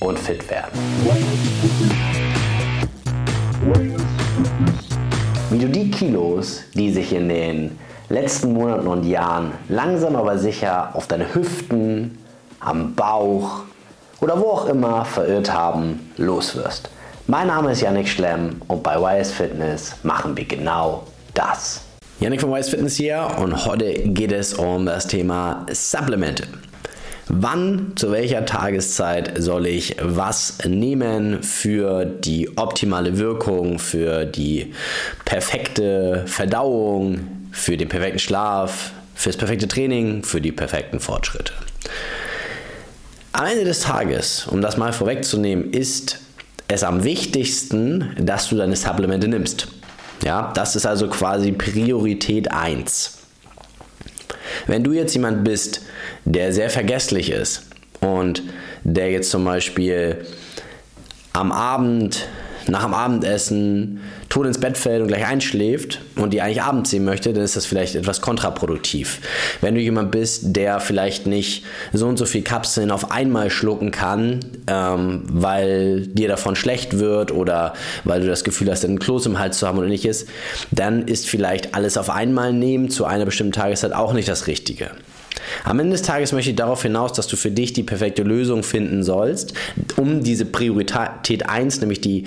und fit werden. Wie du die Kilos, die sich in den letzten Monaten und Jahren langsam aber sicher auf deine Hüften, am Bauch oder wo auch immer verirrt haben, loswirst. Mein Name ist Yannick Schlemm und bei YS Fitness machen wir genau das. Yannick von YS Fitness hier und heute geht es um das Thema Supplemente. Wann, zu welcher Tageszeit soll ich was nehmen für die optimale Wirkung, für die perfekte Verdauung, für den perfekten Schlaf, fürs perfekte Training, für die perfekten Fortschritte? Am Ende des Tages, um das mal vorwegzunehmen, ist es am wichtigsten, dass du deine Supplemente nimmst. Ja, das ist also quasi Priorität 1. Wenn du jetzt jemand bist, der sehr vergesslich ist und der jetzt zum Beispiel am Abend nach dem Abendessen tot ins Bett fällt und gleich einschläft und die eigentlich abends sehen möchte, dann ist das vielleicht etwas kontraproduktiv. Wenn du jemand bist, der vielleicht nicht so und so viel Kapseln auf einmal schlucken kann, ähm, weil dir davon schlecht wird oder weil du das Gefühl hast, einen Kloß im Hals zu haben oder ähnliches, dann ist vielleicht alles auf einmal nehmen zu einer bestimmten Tageszeit auch nicht das Richtige. Am Ende des Tages möchte ich darauf hinaus, dass du für dich die perfekte Lösung finden sollst, um diese Priorität 1, nämlich die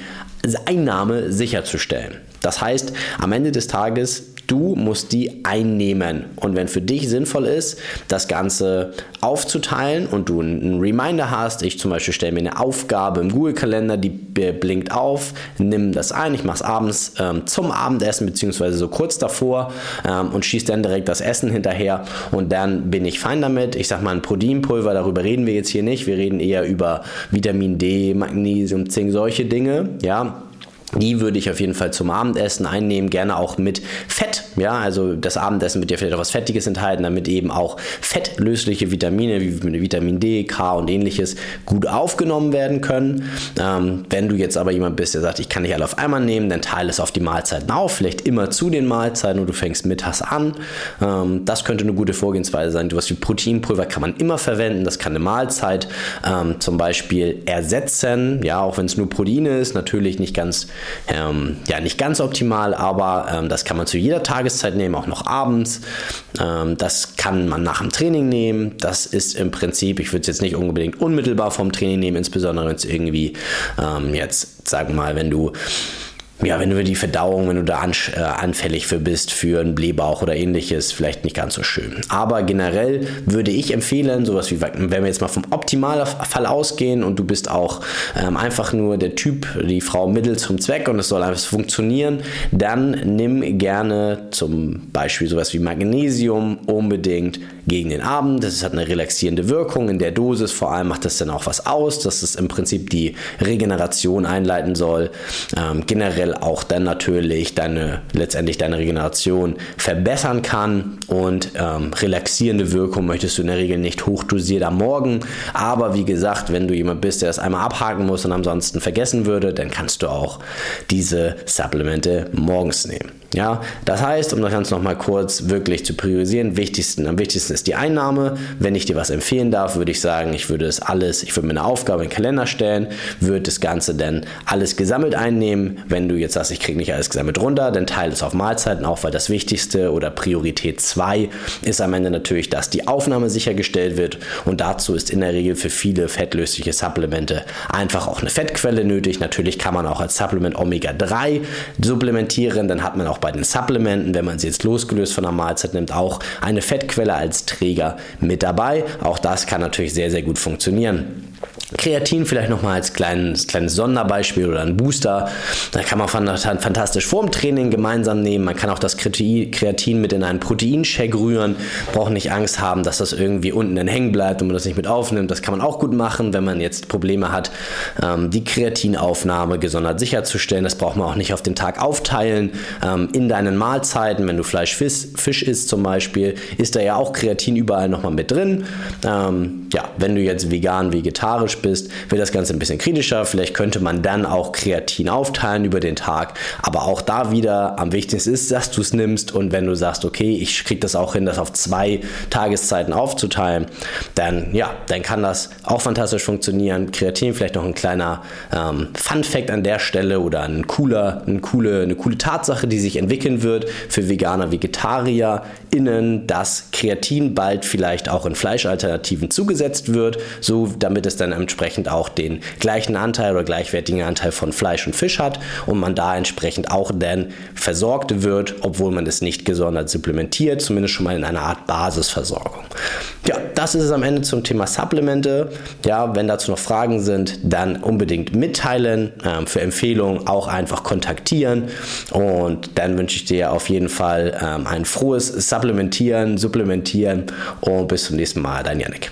Einnahme sicherzustellen. Das heißt, am Ende des Tages Du musst die einnehmen. Und wenn für dich sinnvoll ist, das Ganze aufzuteilen und du einen Reminder hast, ich zum Beispiel stelle mir eine Aufgabe im Google-Kalender, die blinkt auf, nimm das ein, ich mache es abends ähm, zum Abendessen beziehungsweise so kurz davor ähm, und schieße dann direkt das Essen hinterher und dann bin ich fein damit. Ich sage mal ein Proteinpulver, darüber reden wir jetzt hier nicht. Wir reden eher über Vitamin D, Magnesium, Zink, solche Dinge. Ja, die würde ich auf jeden Fall zum Abendessen einnehmen, gerne auch mit Fett. Ja, also das Abendessen wird ja vielleicht auch was Fettiges enthalten, damit eben auch fettlösliche Vitamine wie Vitamin D, K und ähnliches gut aufgenommen werden können. Ähm, wenn du jetzt aber jemand bist, der sagt, ich kann nicht alle auf einmal nehmen, dann teile es auf die Mahlzeiten auf, vielleicht immer zu den Mahlzeiten und du fängst mittags an. Ähm, das könnte eine gute Vorgehensweise sein. Du hast wie Proteinpulver kann man immer verwenden, das kann eine Mahlzeit ähm, zum Beispiel ersetzen, ja, auch wenn es nur Proteine ist, natürlich nicht ganz ähm, ja, nicht ganz optimal, aber ähm, das kann man zu jeder Tageszeit nehmen, auch noch abends. Ähm, das kann man nach dem Training nehmen. Das ist im Prinzip, ich würde es jetzt nicht unbedingt unmittelbar vom Training nehmen, insbesondere wenn es irgendwie ähm, jetzt, sagen wir mal, wenn du ja, wenn du die Verdauung, wenn du da äh, anfällig für bist, für einen Blähbauch oder ähnliches, vielleicht nicht ganz so schön. Aber generell würde ich empfehlen, sowas wie, wenn wir jetzt mal vom Optimalfall ausgehen und du bist auch ähm, einfach nur der Typ, die Frau Mittel zum Zweck und es soll einfach funktionieren, dann nimm gerne zum Beispiel sowas wie Magnesium unbedingt gegen den Abend. Das hat eine relaxierende Wirkung. In der Dosis vor allem macht das dann auch was aus, dass es im Prinzip die Regeneration einleiten soll. Ähm, generell generell auch dann natürlich deine, letztendlich deine Regeneration verbessern kann und ähm, relaxierende Wirkung möchtest du in der Regel nicht hochdosiert am Morgen. Aber wie gesagt, wenn du jemand bist, der das einmal abhaken muss und ansonsten vergessen würde, dann kannst du auch diese Supplemente morgens nehmen. Ja, das heißt, um das Ganze nochmal kurz wirklich zu priorisieren, wichtigsten, am wichtigsten ist die Einnahme. Wenn ich dir was empfehlen darf, würde ich sagen, ich würde es alles, ich würde mir eine Aufgabe in den Kalender stellen, würde das Ganze dann alles gesammelt einnehmen. Wenn du jetzt sagst, ich kriege nicht alles gesammelt runter, dann teile es auf Mahlzeiten auf, weil das Wichtigste oder Priorität 2 ist am Ende natürlich, dass die Aufnahme sichergestellt wird und dazu ist in der Regel für viele fettlösliche Supplemente einfach auch eine Fettquelle nötig. Natürlich kann man auch als Supplement Omega-3 supplementieren, dann hat man auch auch bei den Supplementen, wenn man sie jetzt losgelöst von der Mahlzeit nimmt, auch eine Fettquelle als Träger mit dabei. Auch das kann natürlich sehr, sehr gut funktionieren. Kreatin vielleicht nochmal als kleines, kleines Sonderbeispiel oder ein Booster. Da kann man fantastisch vorm Training gemeinsam nehmen. Man kann auch das Kreatin mit in einen Proteinshake rühren. Braucht nicht Angst haben, dass das irgendwie unten dann hängen bleibt und man das nicht mit aufnimmt. Das kann man auch gut machen, wenn man jetzt Probleme hat, ähm, die Kreatinaufnahme gesondert sicherzustellen. Das braucht man auch nicht auf den Tag aufteilen. Ähm, in deinen Mahlzeiten, wenn du Fleisch, Fisch, Fisch isst zum Beispiel, ist da ja auch Kreatin überall nochmal mit drin. Ähm, ja, wenn du jetzt vegan, vegetarisch bist, bist, wird das Ganze ein bisschen kritischer. Vielleicht könnte man dann auch Kreatin aufteilen über den Tag. Aber auch da wieder am wichtigsten ist, dass du es nimmst und wenn du sagst, okay, ich kriege das auch hin, das auf zwei Tageszeiten aufzuteilen, dann ja, dann kann das auch fantastisch funktionieren. Kreatin vielleicht noch ein kleiner ähm, Fun Fact an der Stelle oder ein cooler, eine coole, eine coole Tatsache, die sich entwickeln wird für Veganer, VegetarierInnen, dass Kreatin bald vielleicht auch in Fleischalternativen zugesetzt wird, so damit es dann entsprechend auch den gleichen Anteil oder gleichwertigen Anteil von Fleisch und Fisch hat und man da entsprechend auch dann versorgt wird, obwohl man es nicht gesondert supplementiert, zumindest schon mal in einer Art Basisversorgung. Ja, das ist es am Ende zum Thema Supplemente. Ja, wenn dazu noch Fragen sind, dann unbedingt mitteilen. Ähm, für Empfehlungen auch einfach kontaktieren. Und dann wünsche ich dir auf jeden Fall ähm, ein frohes Supplementieren, Supplementieren und bis zum nächsten Mal. Dein Janik.